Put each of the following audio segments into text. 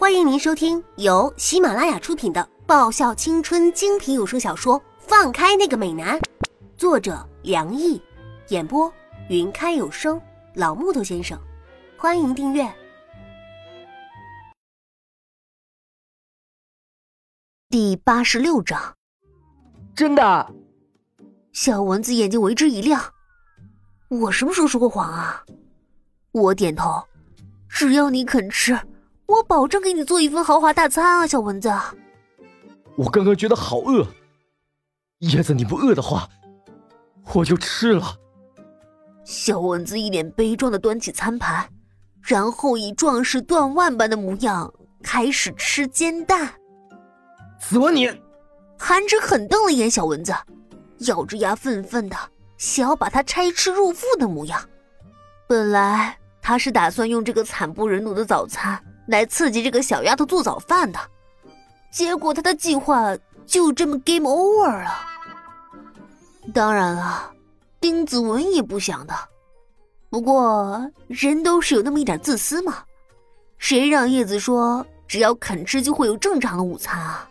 欢迎您收听由喜马拉雅出品的爆笑青春精品有声小说《放开那个美男》，作者梁毅，演播云开有声老木头先生。欢迎订阅第八十六章。真的，小蚊子眼睛为之一亮。我什么时候说过谎啊？我点头，只要你肯吃。我保证给你做一份豪华大餐啊，小蚊子。我刚刚觉得好饿，叶子，你不饿的话，我就吃了。小蚊子一脸悲壮的端起餐盘，然后以壮士断腕般的模样开始吃煎蛋。死我你！韩芷狠瞪了一眼小蚊子，咬着牙愤愤的想要把它拆吃入腹的模样。本来他是打算用这个惨不忍睹的早餐。来刺激这个小丫头做早饭的，结果他的计划就这么 game over 了。当然了，丁子文也不想的。不过人都是有那么一点自私嘛，谁让叶子说只要肯吃就会有正常的午餐啊？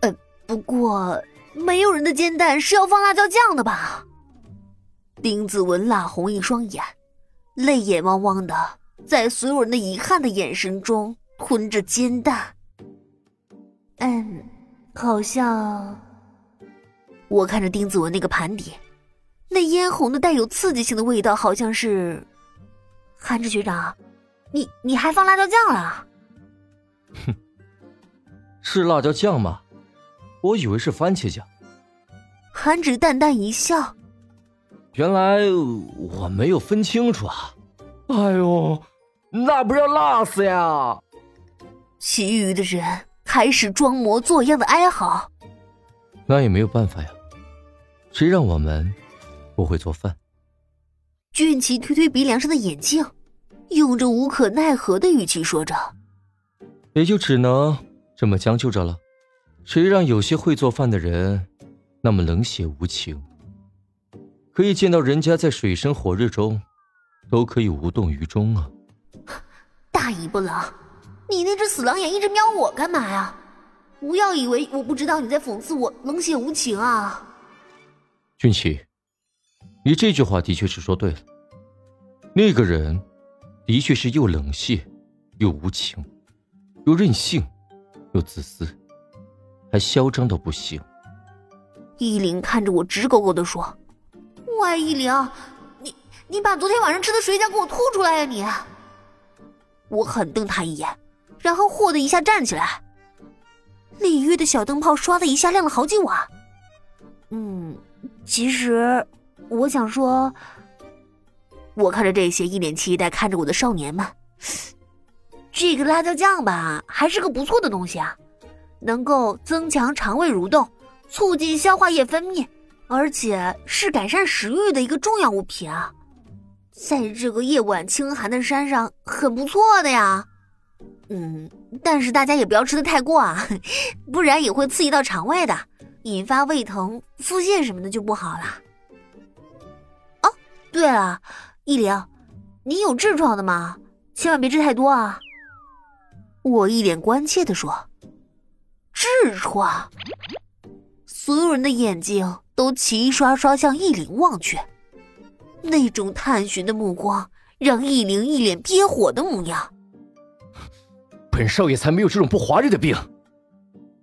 呃，不过没有人的煎蛋是要放辣椒酱的吧？丁子文辣红一双眼，泪眼汪汪的。在所有人的遗憾的眼神中吞着煎蛋。嗯，好像。我看着丁子文那个盘底，那嫣红的带有刺激性的味道，好像是。韩志学长，你你还放辣椒酱了？哼，是辣椒酱吗？我以为是番茄酱。韩芷淡淡一笑，原来我没有分清楚啊。哎呦！那不是要辣死呀！其余的人开始装模作样的哀嚎。那也没有办法呀，谁让我们不会做饭？俊奇推推鼻梁上的眼镜，用着无可奈何的语气说着：“也就只能这么将就着了。谁让有些会做饭的人那么冷血无情？可以见到人家在水深火热中都可以无动于衷啊！”大尾巴狼，你那只死狼眼一直瞄我干嘛呀？不要以为我不知道你在讽刺我冷血无情啊！俊奇，你这句话的确是说对了。那个人的确是又冷血，又无情，又任性，又自私，还嚣张到不行。依林看着我直勾勾的说：“喂，依林，你你把昨天晚上吃的水饺给我吐出来呀你！”我狠瞪他一眼，然后霍的一下站起来。里约的小灯泡唰的一下亮了好几瓦。嗯，其实我想说，我看着这些一脸期待看着我的少年们，这个辣椒酱吧，还是个不错的东西啊，能够增强肠胃蠕动，促进消化液分泌，而且是改善食欲的一个重要物品啊。在这个夜晚清寒的山上，很不错的呀。嗯，但是大家也不要吃的太过啊，不然也会刺激到肠胃的，引发胃疼、腹泻什么的就不好了。哦，对了，依灵，你有痔疮的吗？千万别吃太多啊！我一脸关切的说：“痔疮。”所有人的眼睛都齐刷刷向易灵望去。那种探寻的目光让易灵一脸憋火的模样。本少爷才没有这种不华丽的病。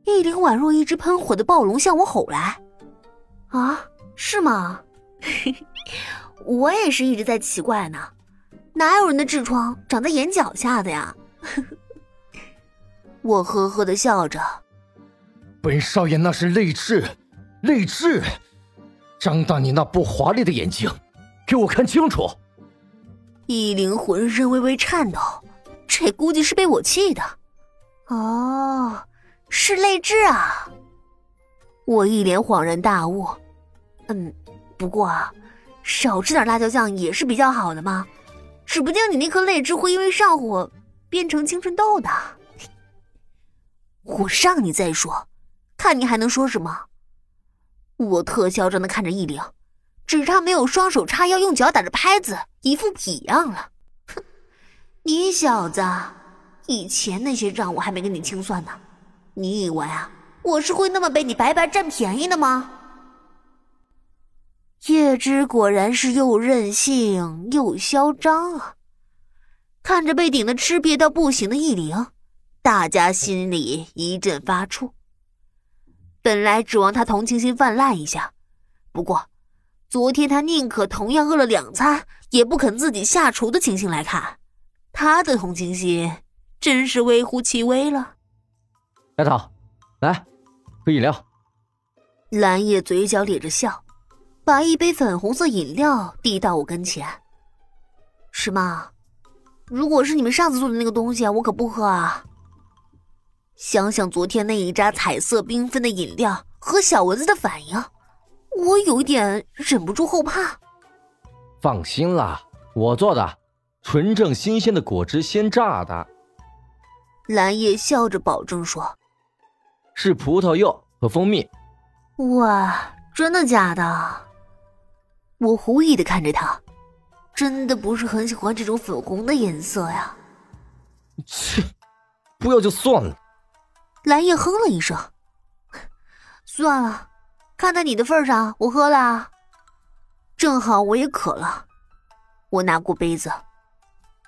易灵宛若一只喷火的暴龙向我吼来：“啊，是吗？我也是一直在奇怪呢，哪有人的痔疮长在眼角下的呀？” 我呵呵的笑着：“本少爷那是泪痣，泪痣！张大你那不华丽的眼睛！”给我看清楚！易灵浑身微微颤抖，这估计是被我气的。哦，是泪痣啊！我一脸恍然大悟。嗯，不过啊，少吃点辣椒酱也是比较好的嘛。指不定你那颗泪痣会因为上火变成青春痘的。我让你再说，看你还能说什么？我特嚣张的看着易灵。只差没有双手叉腰，用脚打着拍子，一副痞样了。哼，你小子以前那些账我还没跟你清算呢，你以为啊，我是会那么被你白白占便宜的吗？叶芝果然是又任性又嚣张啊！看着被顶得吃瘪到不行的易灵，大家心里一阵发怵。本来指望他同情心泛滥一下，不过昨天他宁可同样饿了两餐，也不肯自己下厨的情形来看，他的同情心真是微乎其微了。丫头，来，喝饮料。蓝叶嘴角咧着笑。把一杯粉红色饮料递到我跟前。是吗？如果是你们上次做的那个东西，我可不喝啊。想想昨天那一扎彩色缤纷的饮料和小蚊子的反应，我有点忍不住后怕。放心啦，我做的，纯正新鲜的果汁鲜榨的。蓝叶笑着保证说：“是葡萄柚和蜂蜜。”哇，真的假的？我狐疑的看着他，真的不是很喜欢这种粉红的颜色呀。切，不要就算了。蓝叶哼了一声，算了，看在你的份上，我喝了。正好我也渴了，我拿过杯子。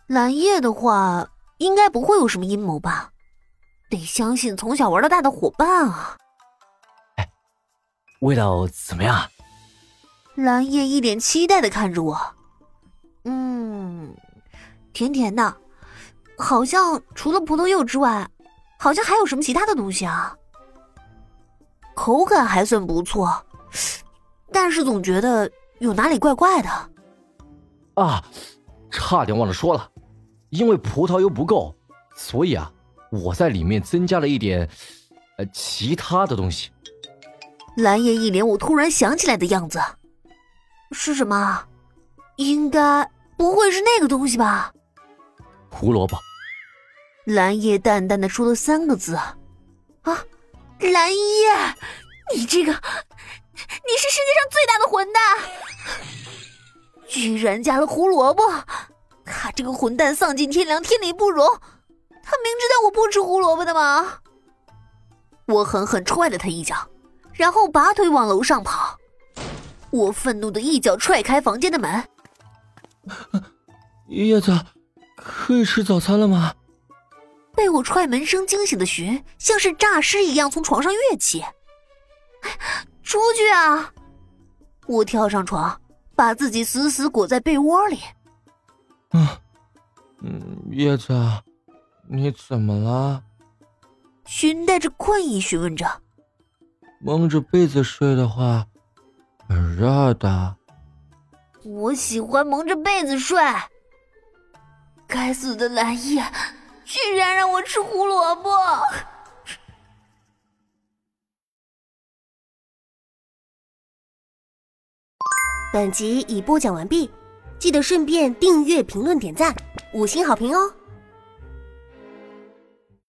蓝叶的话，应该不会有什么阴谋吧？得相信从小玩到大的伙伴啊。哎，味道怎么样？蓝叶一脸期待的看着我，嗯，甜甜的，好像除了葡萄柚之外，好像还有什么其他的东西啊？口感还算不错，但是总觉得有哪里怪怪的。啊，差点忘了说了，因为葡萄油不够，所以啊，我在里面增加了一点，呃，其他的东西。蓝叶一脸我突然想起来的样子。是什么？应该不会是那个东西吧？胡萝卜。蓝叶淡淡的说了三个字。啊，蓝叶，你这个，你是世界上最大的混蛋！居然加了胡萝卜！他这个混蛋丧尽天良，天理不容！他明知道我不吃胡萝卜的吗？我狠狠踹了他一脚，然后拔腿往楼上跑。我愤怒的一脚踹开房间的门。叶子，可以吃早餐了吗？被我踹门声惊醒的徐，像是诈尸一样从床上跃起。出去啊！我跳上床，把自己死死裹在被窝里。嗯，嗯，叶子，你怎么了？寻带着困意询问着。蒙着被子睡的话。很热的，我喜欢蒙着被子睡。该死的蓝叶，居然让我吃胡萝卜！本集已播讲完毕，记得顺便订阅、评论、点赞、五星好评哦！